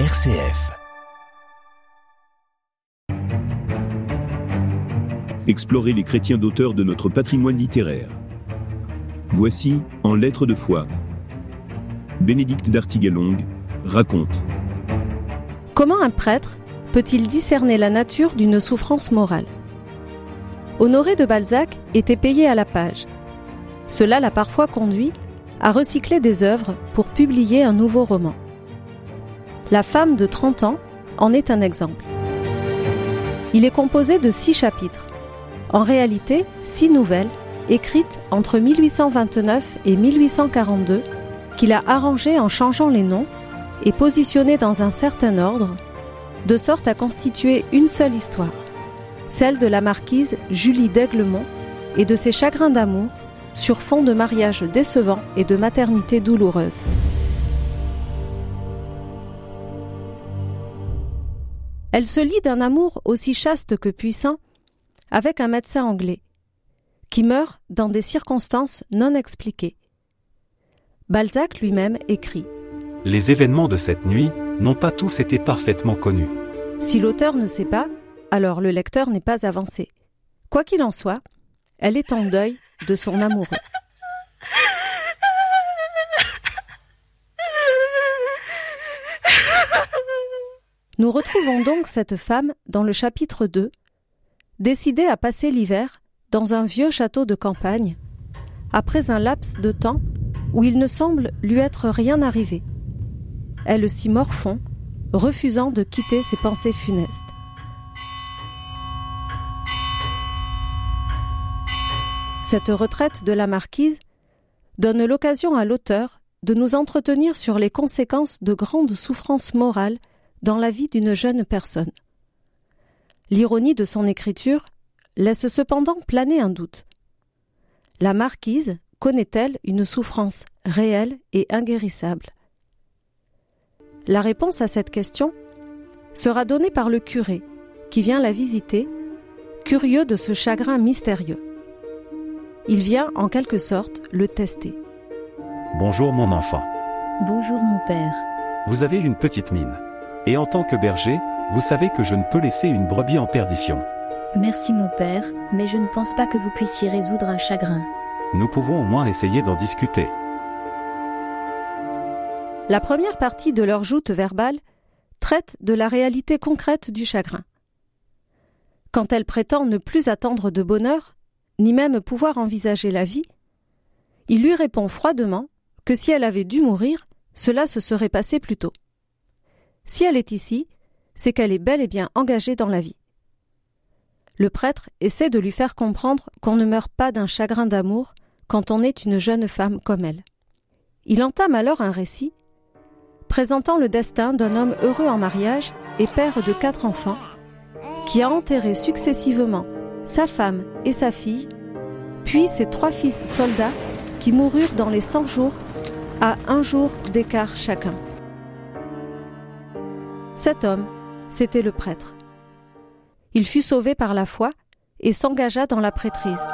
RCF. Explorer les chrétiens d'auteurs de notre patrimoine littéraire. Voici, en lettres de foi, Bénédicte d'Artigalong raconte. Comment un prêtre peut-il discerner la nature d'une souffrance morale? Honoré de Balzac était payé à la page. Cela l'a parfois conduit à recycler des œuvres pour publier un nouveau roman. La femme de 30 ans en est un exemple. Il est composé de six chapitres, en réalité six nouvelles écrites entre 1829 et 1842 qu'il a arrangées en changeant les noms et positionnées dans un certain ordre, de sorte à constituer une seule histoire, celle de la marquise Julie d'Aiglemont et de ses chagrins d'amour sur fond de mariage décevant et de maternité douloureuse. Elle se lie d'un amour aussi chaste que puissant avec un médecin anglais, qui meurt dans des circonstances non expliquées. Balzac lui-même écrit Les événements de cette nuit n'ont pas tous été parfaitement connus. Si l'auteur ne sait pas, alors le lecteur n'est pas avancé. Quoi qu'il en soit, elle est en deuil de son amoureux. Nous retrouvons donc cette femme dans le chapitre 2, décidée à passer l'hiver dans un vieux château de campagne, après un laps de temps où il ne semble lui être rien arrivé. Elle s'y morfond, refusant de quitter ses pensées funestes. Cette retraite de la marquise donne l'occasion à l'auteur de nous entretenir sur les conséquences de grandes souffrances morales dans la vie d'une jeune personne. L'ironie de son écriture laisse cependant planer un doute. La marquise connaît-elle une souffrance réelle et inguérissable? La réponse à cette question sera donnée par le curé, qui vient la visiter, curieux de ce chagrin mystérieux. Il vient en quelque sorte le tester. Bonjour mon enfant. Bonjour mon père. Vous avez une petite mine. Et en tant que berger, vous savez que je ne peux laisser une brebis en perdition. Merci mon père, mais je ne pense pas que vous puissiez résoudre un chagrin. Nous pouvons au moins essayer d'en discuter. La première partie de leur joute verbale traite de la réalité concrète du chagrin. Quand elle prétend ne plus attendre de bonheur, ni même pouvoir envisager la vie, il lui répond froidement que si elle avait dû mourir, cela se serait passé plus tôt. Si elle est ici, c'est qu'elle est bel et bien engagée dans la vie. Le prêtre essaie de lui faire comprendre qu'on ne meurt pas d'un chagrin d'amour quand on est une jeune femme comme elle. Il entame alors un récit présentant le destin d'un homme heureux en mariage et père de quatre enfants, qui a enterré successivement sa femme et sa fille, puis ses trois fils soldats qui moururent dans les cent jours à un jour d'écart chacun. Cet homme, c'était le prêtre. Il fut sauvé par la foi et s'engagea dans la prêtrise.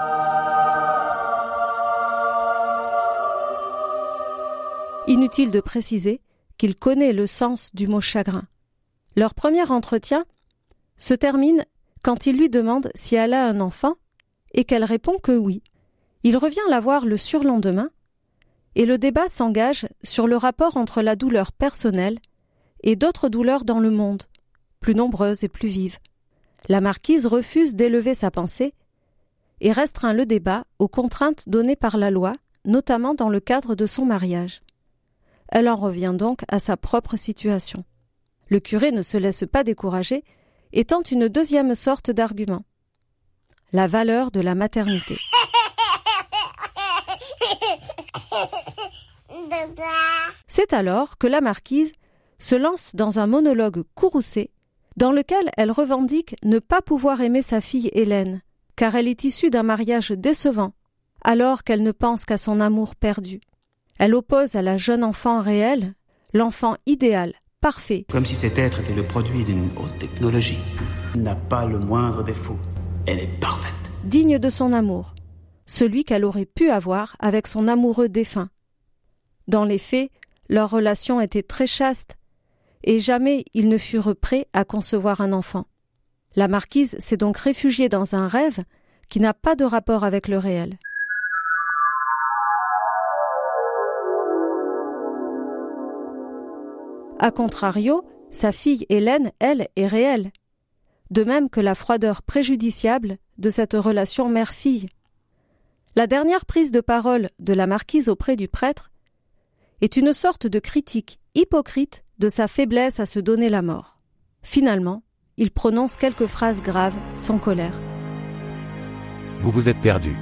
Inutile de préciser qu'il connaît le sens du mot chagrin. Leur premier entretien se termine quand il lui demande si elle a un enfant et qu'elle répond que oui. Il revient la voir le surlendemain et le débat s'engage sur le rapport entre la douleur personnelle et d'autres douleurs dans le monde, plus nombreuses et plus vives. La marquise refuse d'élever sa pensée et restreint le débat aux contraintes données par la loi, notamment dans le cadre de son mariage. Elle en revient donc à sa propre situation. Le curé ne se laisse pas décourager et tente une deuxième sorte d'argument. La valeur de la maternité. C'est alors que la marquise se lance dans un monologue courroucé dans lequel elle revendique ne pas pouvoir aimer sa fille Hélène, car elle est issue d'un mariage décevant, alors qu'elle ne pense qu'à son amour perdu. Elle oppose à la jeune enfant réelle l'enfant idéal, parfait. Comme si cet être était le produit d'une haute technologie. N'a pas le moindre défaut. Elle est parfaite. Digne de son amour, celui qu'elle aurait pu avoir avec son amoureux défunt. Dans les faits, leur relation était très chaste, et jamais ils ne furent prêts à concevoir un enfant. La marquise s'est donc réfugiée dans un rêve qui n'a pas de rapport avec le réel. A contrario, sa fille Hélène, elle, est réelle, de même que la froideur préjudiciable de cette relation mère-fille. La dernière prise de parole de la marquise auprès du prêtre est une sorte de critique hypocrite de sa faiblesse à se donner la mort. Finalement, il prononce quelques phrases graves, sans colère. Vous vous êtes perdu.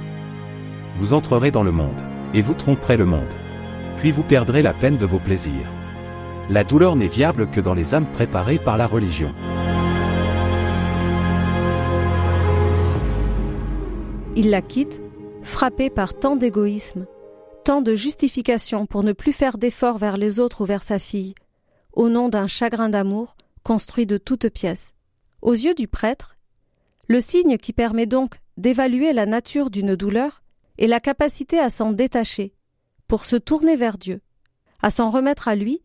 Vous entrerez dans le monde, et vous tromperez le monde. Puis vous perdrez la peine de vos plaisirs. La douleur n'est viable que dans les âmes préparées par la religion. Il la quitte, frappé par tant d'égoïsme, de justification pour ne plus faire d'efforts vers les autres ou vers sa fille, au nom d'un chagrin d'amour construit de toutes pièces. Aux yeux du prêtre, le signe qui permet donc d'évaluer la nature d'une douleur est la capacité à s'en détacher, pour se tourner vers Dieu, à s'en remettre à lui,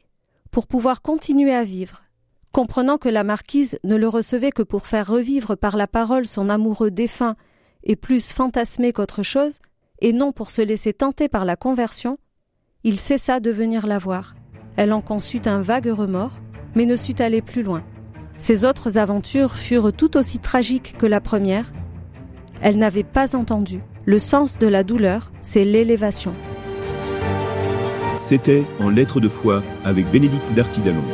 pour pouvoir continuer à vivre, comprenant que la marquise ne le recevait que pour faire revivre par la parole son amoureux défunt et plus fantasmé qu'autre chose, et non pour se laisser tenter par la conversion, il cessa de venir la voir. Elle en conçut un vague remords, mais ne sut aller plus loin. Ses autres aventures furent tout aussi tragiques que la première. Elle n'avait pas entendu. Le sens de la douleur, c'est l'élévation. C'était En lettres de foi avec Bénédicte Dartidalon.